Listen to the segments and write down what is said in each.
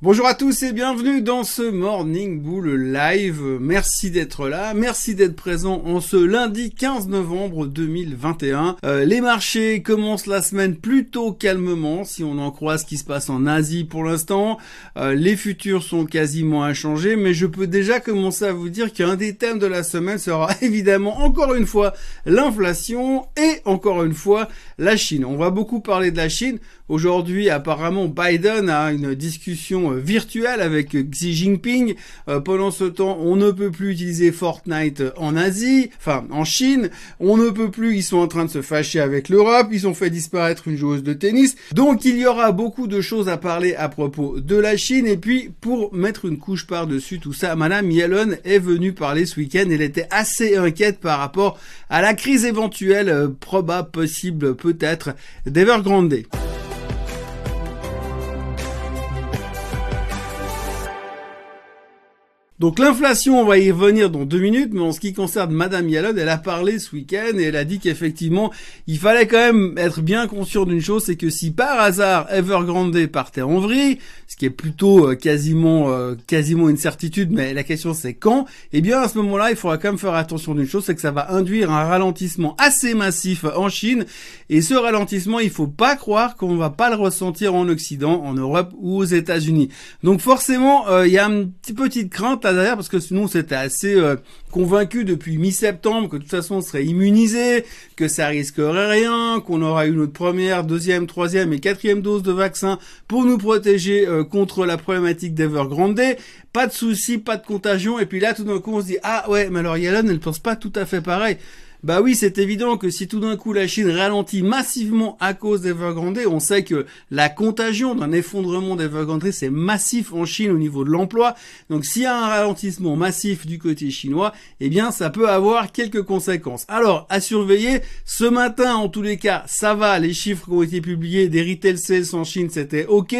Bonjour à tous et bienvenue dans ce Morning Bull Live. Merci d'être là, merci d'être présent en ce lundi 15 novembre 2021. Euh, les marchés commencent la semaine plutôt calmement si on en croit ce qui se passe en Asie pour l'instant. Euh, les futurs sont quasiment inchangés mais je peux déjà commencer à vous dire qu'un des thèmes de la semaine sera évidemment encore une fois l'inflation et encore une fois la Chine. On va beaucoup parler de la Chine. Aujourd'hui apparemment Biden a une discussion euh, virtuelle avec Xi Jinping. Euh, pendant ce temps, on ne peut plus utiliser Fortnite en Asie, enfin en Chine. On ne peut plus, ils sont en train de se fâcher avec l'Europe. Ils ont fait disparaître une joueuse de tennis. Donc il y aura beaucoup de choses à parler à propos de la Chine. Et puis pour mettre une couche par-dessus tout ça, Madame Yellen est venue parler ce week-end. Elle était assez inquiète par rapport à la crise éventuelle, euh, probable, possible, peut-être, d'Evergrande. Donc l'inflation, on va y revenir dans deux minutes, mais en ce qui concerne Madame Yellen, elle a parlé ce week-end et elle a dit qu'effectivement, il fallait quand même être bien conscient d'une chose, c'est que si par hasard Evergrande partait en vrille, ce qui est plutôt euh, quasiment euh, quasiment une certitude, mais la question c'est quand, eh bien à ce moment-là, il faudra quand même faire attention d'une chose, c'est que ça va induire un ralentissement assez massif en Chine, et ce ralentissement, il faut pas croire qu'on va pas le ressentir en Occident, en Europe ou aux États-Unis. Donc forcément, euh, il y a une petite crainte derrière parce que sinon c'était assez euh, convaincu depuis mi-septembre que de toute façon on serait immunisé, que ça risquerait rien, qu'on aura eu notre première, deuxième, troisième et quatrième dose de vaccin pour nous protéger euh, contre la problématique d'Evergrande. Pas de soucis, pas de contagion. Et puis là tout d'un coup on se dit ah ouais mais alors Yellen elle pense pas tout à fait pareil. Bah oui, c'est évident que si tout d'un coup la Chine ralentit massivement à cause d'Evergrande, on sait que la contagion d'un effondrement d'Evergrande, c'est massif en Chine au niveau de l'emploi. Donc s'il y a un ralentissement massif du côté chinois, eh bien ça peut avoir quelques conséquences. Alors, à surveiller, ce matin en tous les cas, ça va, les chiffres qui ont été publiés des retail sales en Chine, c'était OK.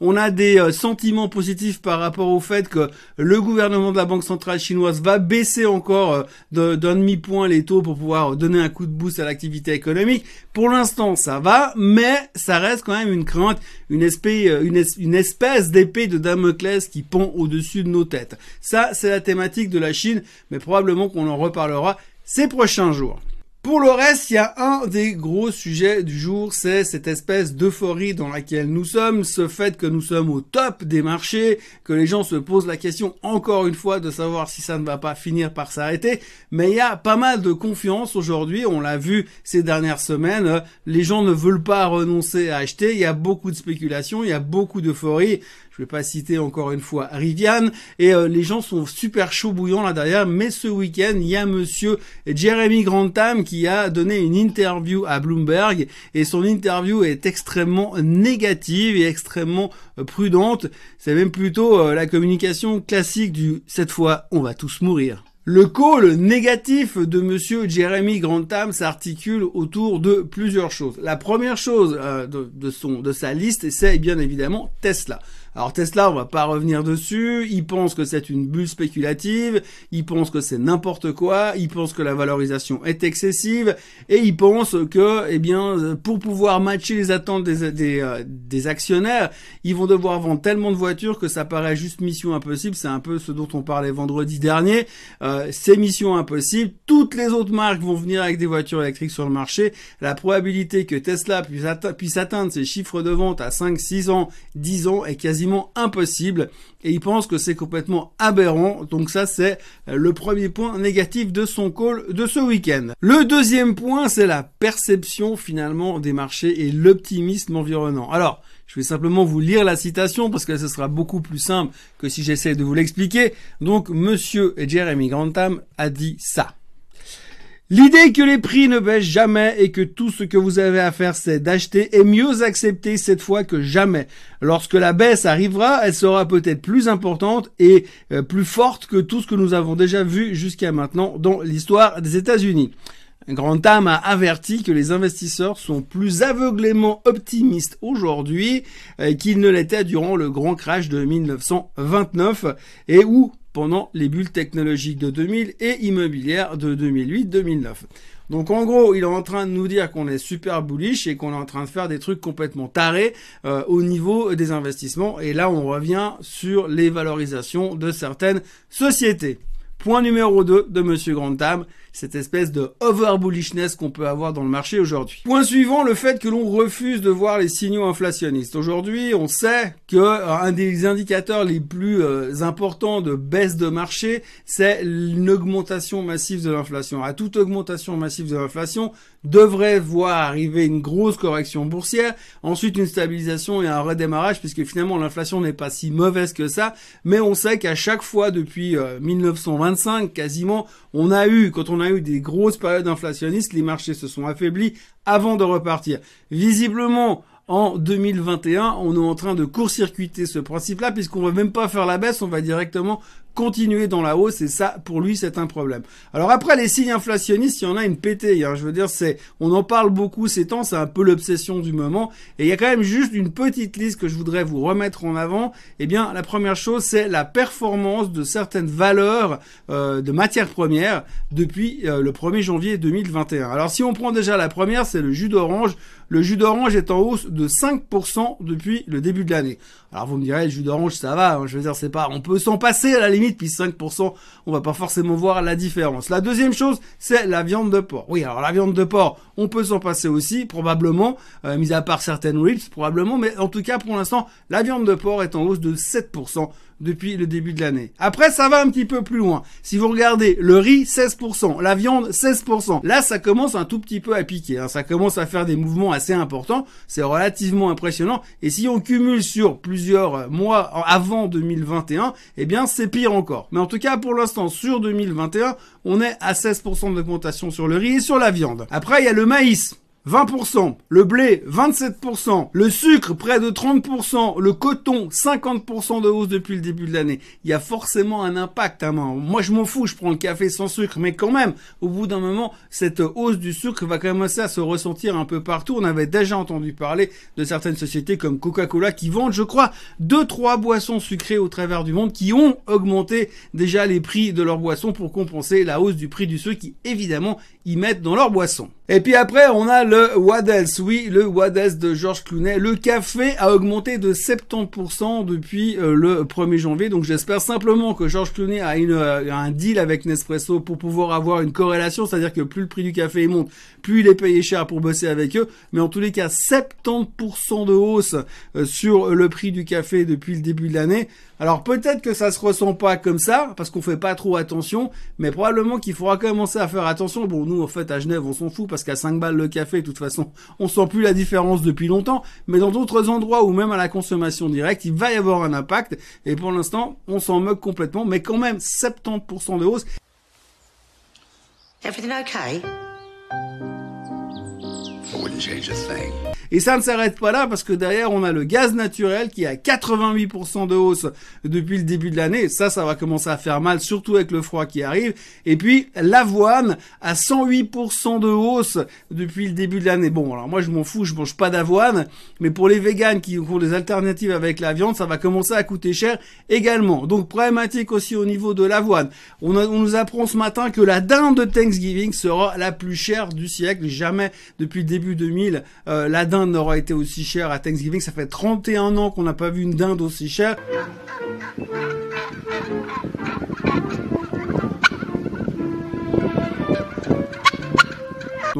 On a des euh, sentiments positifs par rapport au fait que le gouvernement de la Banque centrale chinoise va baisser encore euh, d'un demi-point les taux pouvoir donner un coup de boost à l'activité économique. Pour l'instant, ça va, mais ça reste quand même une crainte, une espèce, euh, une, espèce d'épée de Damoclès qui pend au-dessus de nos têtes. Ça, c'est la thématique de la Chine, mais probablement qu'on en reparlera ces prochains jours. Pour le reste, il y a un des gros sujets du jour, c'est cette espèce d'euphorie dans laquelle nous sommes, ce fait que nous sommes au top des marchés, que les gens se posent la question encore une fois de savoir si ça ne va pas finir par s'arrêter, mais il y a pas mal de confiance aujourd'hui, on l'a vu ces dernières semaines, les gens ne veulent pas renoncer à acheter, il y a beaucoup de spéculation, il y a beaucoup d'euphorie, je vais pas citer encore une fois Rivian, et euh, les gens sont super chauds bouillants là derrière, mais ce week-end, il y a monsieur Jeremy Grantham qui a donné une interview à Bloomberg, et son interview est extrêmement négative et extrêmement euh, prudente. C'est même plutôt euh, la communication classique du cette fois on va tous mourir. Le call négatif de monsieur Jeremy Grantham s'articule autour de plusieurs choses. La première chose de, son, de sa liste, c'est bien évidemment Tesla. Alors Tesla, on va pas revenir dessus. Ils pensent que c'est une bulle spéculative. Ils pensent que c'est n'importe quoi. Ils pensent que la valorisation est excessive. Et ils pensent que, eh bien, pour pouvoir matcher les attentes des, des, euh, des actionnaires, ils vont devoir vendre tellement de voitures que ça paraît juste mission impossible. C'est un peu ce dont on parlait vendredi dernier. Euh, c'est mission impossible. Toutes les autres marques vont venir avec des voitures électriques sur le marché. La probabilité que Tesla puisse, puisse atteindre ses chiffres de vente à 5, 6 ans, 10 ans est quasi impossible et il pense que c'est complètement aberrant. Donc ça c'est euh, le premier point négatif de son call de ce week-end. Le deuxième point c'est la perception finalement des marchés et l'optimisme environnant. Alors je vais simplement vous lire la citation parce que ce sera beaucoup plus simple que si j'essaie de vous l'expliquer. Donc monsieur Jeremy Grantham a dit ça. L'idée que les prix ne baissent jamais et que tout ce que vous avez à faire c'est d'acheter est mieux acceptée cette fois que jamais. Lorsque la baisse arrivera, elle sera peut-être plus importante et euh, plus forte que tout ce que nous avons déjà vu jusqu'à maintenant dans l'histoire des États-Unis. Grand Tam a averti que les investisseurs sont plus aveuglément optimistes aujourd'hui euh, qu'ils ne l'étaient durant le grand crash de 1929 et où pendant les bulles technologiques de 2000 et immobilières de 2008-2009. Donc en gros, il est en train de nous dire qu'on est super bullish et qu'on est en train de faire des trucs complètement tarés euh, au niveau des investissements. Et là, on revient sur les valorisations de certaines sociétés. Point numéro 2 de Monsieur Grandtam, cette espèce de over bullishness qu'on peut avoir dans le marché aujourd'hui. Point suivant, le fait que l'on refuse de voir les signaux inflationnistes. Aujourd'hui, on sait que euh, un des indicateurs les plus euh, importants de baisse de marché, c'est une augmentation massive de l'inflation. À toute augmentation massive de l'inflation devrait voir arriver une grosse correction boursière, ensuite une stabilisation et un redémarrage puisque finalement l'inflation n'est pas si mauvaise que ça, mais on sait qu'à chaque fois depuis 1925 euh, quasiment, on a eu quand on on a eu des grosses périodes inflationnistes, les marchés se sont affaiblis avant de repartir. Visiblement, en 2021, on est en train de court-circuiter ce principe-là, puisqu'on va même pas faire la baisse, on va directement continuer dans la hausse et ça pour lui c'est un problème. Alors après les signes inflationnistes, il y en a une pétée, hein. je veux dire c'est on en parle beaucoup ces temps, c'est un peu l'obsession du moment et il y a quand même juste une petite liste que je voudrais vous remettre en avant. Eh bien la première chose c'est la performance de certaines valeurs euh, de matières premières depuis euh, le 1er janvier 2021. Alors si on prend déjà la première, c'est le jus d'orange. Le jus d'orange est en hausse de 5% depuis le début de l'année. Alors vous me direz, le jus d'orange, ça va, hein. je veux dire, c'est pas, on peut s'en passer à la limite, puis 5%, on va pas forcément voir la différence. La deuxième chose, c'est la viande de porc. Oui, alors la viande de porc, on peut s'en passer aussi, probablement, euh, mis à part certaines ribs, probablement, mais en tout cas, pour l'instant, la viande de porc est en hausse de 7% depuis le début de l'année. Après, ça va un petit peu plus loin. Si vous regardez le riz, 16%, la viande, 16%. Là, ça commence un tout petit peu à piquer. Hein. Ça commence à faire des mouvements assez importants. C'est relativement impressionnant. Et si on cumule sur plusieurs mois avant 2021, eh bien, c'est pire encore. Mais en tout cas, pour l'instant, sur 2021, on est à 16% d'augmentation sur le riz et sur la viande. Après, il y a le maïs. 20%, le blé 27%, le sucre près de 30%, le coton 50% de hausse depuis le début de l'année. Il y a forcément un impact. Hein. Moi je m'en fous, je prends le café sans sucre, mais quand même, au bout d'un moment, cette hausse du sucre va commencer à se ressentir un peu partout. On avait déjà entendu parler de certaines sociétés comme Coca-Cola qui vendent, je crois, deux trois boissons sucrées au travers du monde qui ont augmenté déjà les prix de leurs boissons pour compenser la hausse du prix du sucre qui évidemment y mettent dans leurs boissons. Et puis après, on a le What Else, oui, le What Else de Georges Clooney. Le café a augmenté de 70% depuis euh, le 1er janvier, donc j'espère simplement que Georges Clooney a une, euh, un deal avec Nespresso pour pouvoir avoir une corrélation, c'est-à-dire que plus le prix du café monte, plus il est payé cher pour bosser avec eux. Mais en tous les cas, 70% de hausse euh, sur le prix du café depuis le début de l'année. Alors peut-être que ça se ressent pas comme ça, parce qu'on fait pas trop attention, mais probablement qu'il faudra commencer à faire attention. Bon, nous, en fait, à Genève, on s'en fout, parce qu'à 5 balles le café, de toute façon, on sent plus la différence depuis longtemps, mais dans d'autres endroits ou même à la consommation directe, il va y avoir un impact, et pour l'instant, on s'en moque complètement, mais quand même, 70% de hausse. Everything okay? Et ça ne s'arrête pas là parce que derrière on a le gaz naturel qui a 88% de hausse depuis le début de l'année. Ça, ça va commencer à faire mal, surtout avec le froid qui arrive. Et puis l'avoine à 108% de hausse depuis le début de l'année. Bon, alors moi je m'en fous, je mange pas d'avoine, mais pour les véganes qui ont des alternatives avec la viande, ça va commencer à coûter cher également. Donc problématique aussi au niveau de l'avoine. On, nous apprend ce matin que la dinde de Thanksgiving sera la plus chère du siècle. Jamais depuis le début 2000, euh, la dinde n'aura été aussi cher à Thanksgiving. Ça fait 31 ans qu'on n'a pas vu une dinde aussi chère.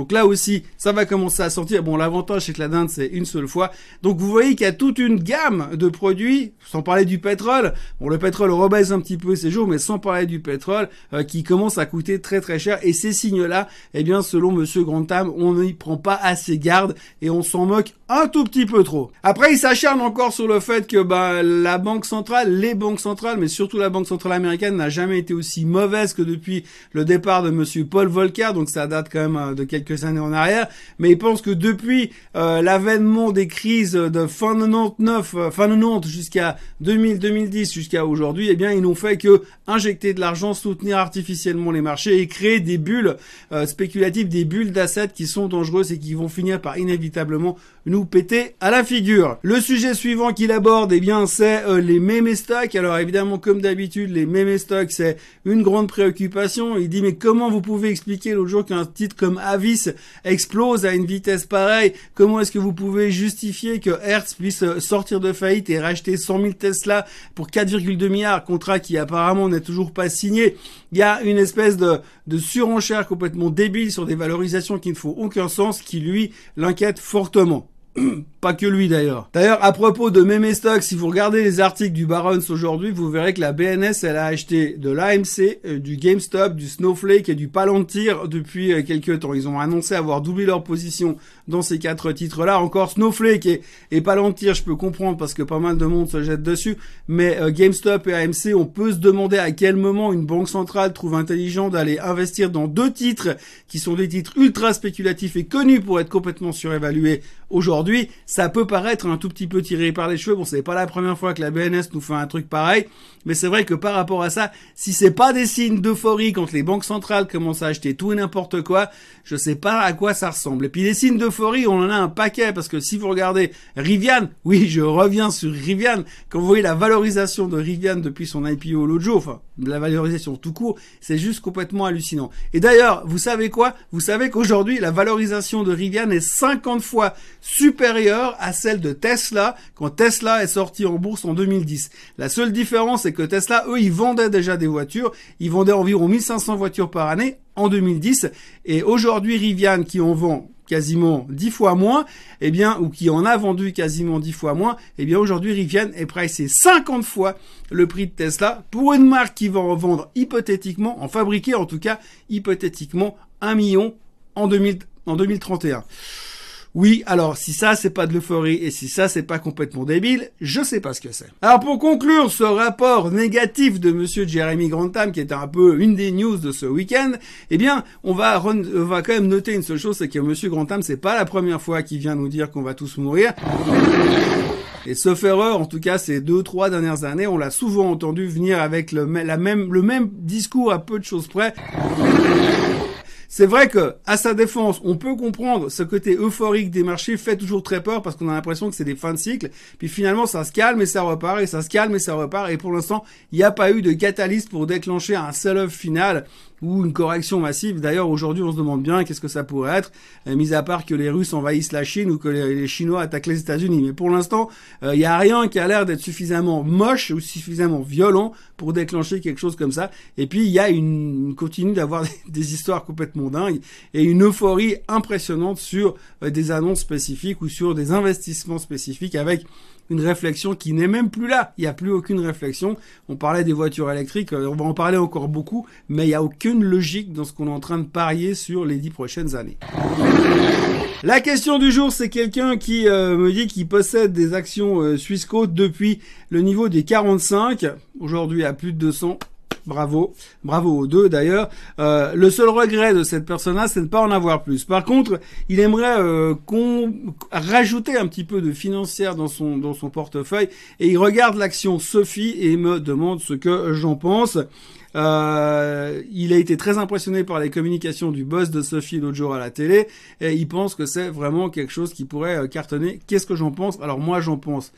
Donc là aussi, ça va commencer à sortir. Bon, l'avantage, c'est que la dinde, c'est une seule fois. Donc vous voyez qu'il y a toute une gamme de produits, sans parler du pétrole. Bon, le pétrole rebaisse un petit peu ces jours, mais sans parler du pétrole, euh, qui commence à coûter très très cher. Et ces signes-là, eh bien, selon Monsieur Grantham, on n'y prend pas assez garde et on s'en moque un tout petit peu trop. Après, il s'acharne encore sur le fait que bah, la banque centrale, les banques centrales, mais surtout la banque centrale américaine, n'a jamais été aussi mauvaise que depuis le départ de Monsieur Paul Volcker. Donc ça date quand même euh, de quelques quelques années en arrière, mais il pense que depuis euh, l'avènement des crises de fin 99, euh, fin 90 jusqu'à 2000, 2010, jusqu'à aujourd'hui, eh bien ils n'ont fait que injecter de l'argent, soutenir artificiellement les marchés et créer des bulles euh, spéculatives, des bulles d'assets qui sont dangereuses et qui vont finir par inévitablement nous péter à la figure. Le sujet suivant qu'il aborde, eh bien, c'est les mémé stocks. Alors évidemment, comme d'habitude, les mémé stocks, c'est une grande préoccupation. Il dit mais comment vous pouvez expliquer l'autre jour qu'un titre comme Avis explose à une vitesse pareille Comment est-ce que vous pouvez justifier que Hertz puisse sortir de faillite et racheter 100 000 Tesla pour 4,2 milliards, contrat qui apparemment n'est toujours pas signé? Il y a une espèce de, de surenchère complètement débile sur des valorisations qui ne font aucun sens, qui lui l'inquiète fortement. Pas que lui d'ailleurs. D'ailleurs, à propos de meme stock, si vous regardez les articles du Barons aujourd'hui, vous verrez que la BNS, elle a acheté de l'AMC, euh, du GameStop, du Snowflake et du Palantir depuis euh, quelques temps. Ils ont annoncé avoir doublé leur position dans ces quatre titres-là. Encore Snowflake et, et, Palantir, je peux comprendre parce que pas mal de monde se jette dessus. Mais euh, GameStop et AMC, on peut se demander à quel moment une banque centrale trouve intelligent d'aller investir dans deux titres qui sont des titres ultra spéculatifs et connus pour être complètement surévalués aujourd'hui ça peut paraître un tout petit peu tiré par les cheveux. Bon, c'est pas la première fois que la BNS nous fait un truc pareil, mais c'est vrai que par rapport à ça, si c'est pas des signes d'euphorie quand les banques centrales commencent à acheter tout et n'importe quoi, je sais pas à quoi ça ressemble. Et puis les signes d'euphorie, on en a un paquet parce que si vous regardez Rivian, oui, je reviens sur Rivian, quand vous voyez la valorisation de Rivian depuis son IPO l'autre jour, enfin, la valorisation tout court, c'est juste complètement hallucinant. Et d'ailleurs, vous savez quoi? Vous savez qu'aujourd'hui, la valorisation de Rivian est 50 fois supérieure à celle de Tesla quand Tesla est sorti en bourse en 2010. La seule différence, c'est que Tesla, eux, ils vendaient déjà des voitures. Ils vendaient environ 1500 voitures par année en 2010. Et aujourd'hui, Rivian, qui en vend quasiment 10 fois moins, eh bien, ou qui en a vendu quasiment 10 fois moins, eh bien, aujourd'hui, Rivian est pricé 50 fois le prix de Tesla pour une marque qui va en vendre hypothétiquement, en fabriquer en tout cas, hypothétiquement, 1 million en, 2000, en 2031. Oui, alors si ça c'est pas de l'euphorie et si ça c'est pas complètement débile, je sais pas ce que c'est. Alors pour conclure ce rapport négatif de monsieur Jeremy Grantham qui était un peu une des news de ce week-end, eh bien, on va quand même noter une seule chose, c'est que monsieur Grantham c'est pas la première fois qu'il vient nous dire qu'on va tous mourir. Et sauf erreur, en tout cas ces deux, trois dernières années, on l'a souvent entendu venir avec le même discours à peu de choses près. C'est vrai que, à sa défense, on peut comprendre ce côté euphorique des marchés fait toujours très peur parce qu'on a l'impression que c'est des fins de cycle. Puis finalement, ça se calme et ça repart et ça se calme et ça repart. Et pour l'instant, il n'y a pas eu de catalyse pour déclencher un sell-off final ou une correction massive. D'ailleurs, aujourd'hui, on se demande bien qu'est-ce que ça pourrait être, euh, mis à part que les Russes envahissent la Chine ou que les, Chinois attaquent les États-Unis. Mais pour l'instant, il euh, n'y a rien qui a l'air d'être suffisamment moche ou suffisamment violent pour déclencher quelque chose comme ça. Et puis, il y a une, continue d'avoir des, histoires complètement dingues et une euphorie impressionnante sur euh, des annonces spécifiques ou sur des investissements spécifiques avec une réflexion qui n'est même plus là. Il n'y a plus aucune réflexion. On parlait des voitures électriques, euh, on va en parler encore beaucoup, mais il n'y a aucune logique dans ce qu'on est en train de parier sur les dix prochaines années. La question du jour, c'est quelqu'un qui euh, me dit qu'il possède des actions euh, depuis le niveau des 45, aujourd'hui à plus de 200. Bravo, bravo aux deux d'ailleurs. Euh, le seul regret de cette personne-là, c'est de ne pas en avoir plus. Par contre, il aimerait euh, rajouter un petit peu de financière dans son dans son portefeuille et il regarde l'action Sophie et me demande ce que j'en pense. Euh, il a été très impressionné par les communications du boss de Sophie l'autre jour à la télé et il pense que c'est vraiment quelque chose qui pourrait cartonner. Qu'est-ce que j'en pense? Alors moi j'en pense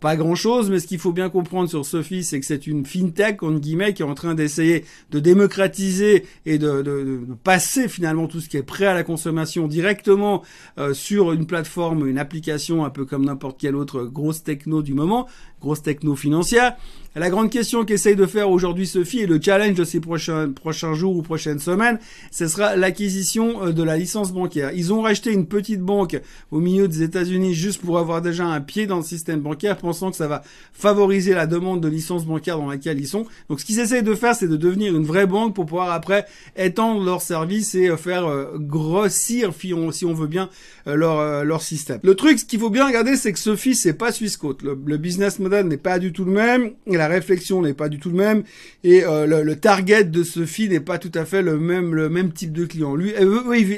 pas grand chose, mais ce qu'il faut bien comprendre sur Sophie, c'est que c'est une fintech, entre guillemets, qui est en train d'essayer de démocratiser et de, passer finalement tout ce qui est prêt à la consommation directement euh, sur une plateforme, une application, un peu comme n'importe quelle autre grosse techno du moment, grosse techno financière. La grande question qu'essaye de faire aujourd'hui Sophie et le challenge de ces prochains, prochains jours ou prochaines semaines, ce sera l'acquisition euh, de la licence bancaire. Ils ont racheté une petite banque au milieu des États-Unis juste pour avoir déjà un pied dans le système bancaire, pensant que ça va favoriser la demande de licence bancaire dans laquelle ils sont. Donc ce qu'ils essayent de faire, c'est de devenir une vraie banque pour pouvoir après étendre leurs services et euh, faire euh, grossir, si on, veut bien, leur, leur système. Le truc, ce qu'il faut bien regarder, c'est que Sophie, c'est pas Swissquote. Le, le business model n'est pas du tout le même. Réflexion n'est pas du tout le même et euh, le, target de Sophie n'est pas tout à fait le même le même type de client. Lui,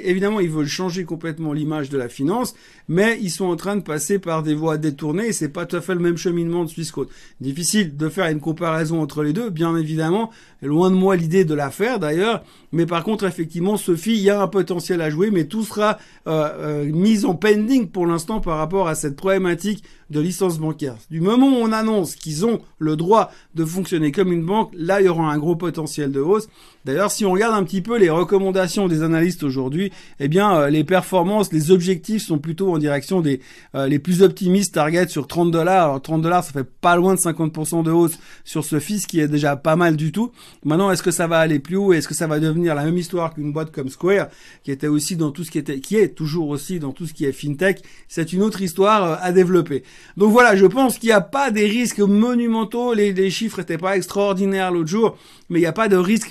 évidemment, ils veulent changer complètement l'image de la finance, mais ils sont en train de passer par des voies détournées et c'est pas tout à fait le même cheminement de Swissquote. Difficile de faire une comparaison entre les deux, bien évidemment. Loin de moi l'idée de la faire d'ailleurs, mais par contre, effectivement, Sophie, il y a un potentiel à jouer, mais tout sera euh, euh, mis en pending pour l'instant par rapport à cette problématique de licence bancaire. Du moment où on annonce qu'ils ont le droit de fonctionner comme une banque, là, il y aura un gros potentiel de hausse. D'ailleurs, si on regarde un petit peu les recommandations des analystes aujourd'hui, eh bien, euh, les performances, les objectifs sont plutôt en direction des euh, les plus optimistes, target sur 30 dollars. Alors 30 dollars, ça fait pas loin de 50% de hausse sur ce fils, qui est déjà pas mal du tout. Maintenant, est-ce que ça va aller plus haut? Est-ce que ça va devenir la même histoire qu'une boîte comme Square, qui était aussi dans tout ce qui était, qui est toujours aussi dans tout ce qui est fintech? C'est une autre histoire euh, à développer. Donc voilà, je pense qu'il n'y a pas des risques monumentaux. Les, chiffres n'étaient pas extraordinaires l'autre jour, mais il n'y a pas de risques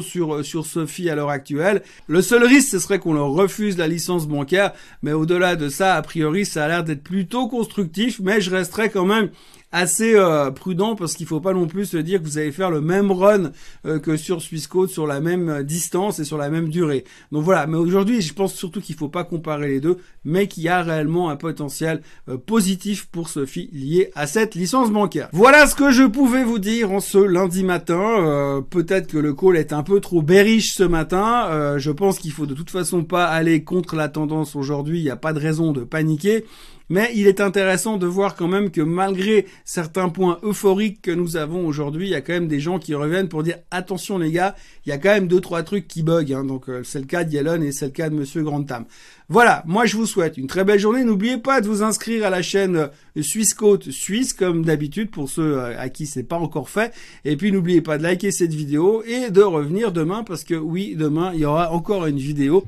sur, euh, sur Sophie à l'heure actuelle. Le seul risque, ce serait qu'on leur refuse la licence bancaire, mais au-delà de ça, a priori, ça a l'air d'être plutôt constructif, mais je resterai quand même assez euh, prudent parce qu'il faut pas non plus se dire que vous allez faire le même run euh, que sur Swissquote sur la même euh, distance et sur la même durée. Donc voilà, mais aujourd'hui, je pense surtout qu'il faut pas comparer les deux, mais qu'il y a réellement un potentiel positif pour Sophie lié à cette licence bancaire. Voilà ce que je pouvais vous dire en ce lundi matin. Peut-être que le call est un peu trop bearish ce matin. je pense qu'il faut de toute façon pas aller contre la tendance aujourd'hui. Il n'y a pas de raison de paniquer. Mais il est intéressant de voir quand même que malgré certains points euphoriques que nous avons aujourd'hui, il y a quand même des gens qui reviennent pour dire attention les gars, il y a quand même deux trois trucs qui bug. Hein. Donc euh, c'est le cas d'Yelon et c'est le cas de Monsieur Grantham. Voilà, moi je vous souhaite une très belle journée. N'oubliez pas de vous inscrire à la chaîne euh, Suisse Côte Suisse comme d'habitude pour ceux euh, à qui c'est pas encore fait. Et puis n'oubliez pas de liker cette vidéo et de revenir demain parce que oui, demain il y aura encore une vidéo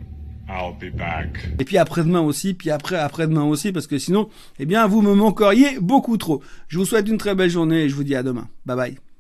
I'll be back. Et puis après-demain aussi, puis après après-demain aussi, parce que sinon, eh bien, vous me manqueriez beaucoup trop. Je vous souhaite une très belle journée et je vous dis à demain. Bye bye.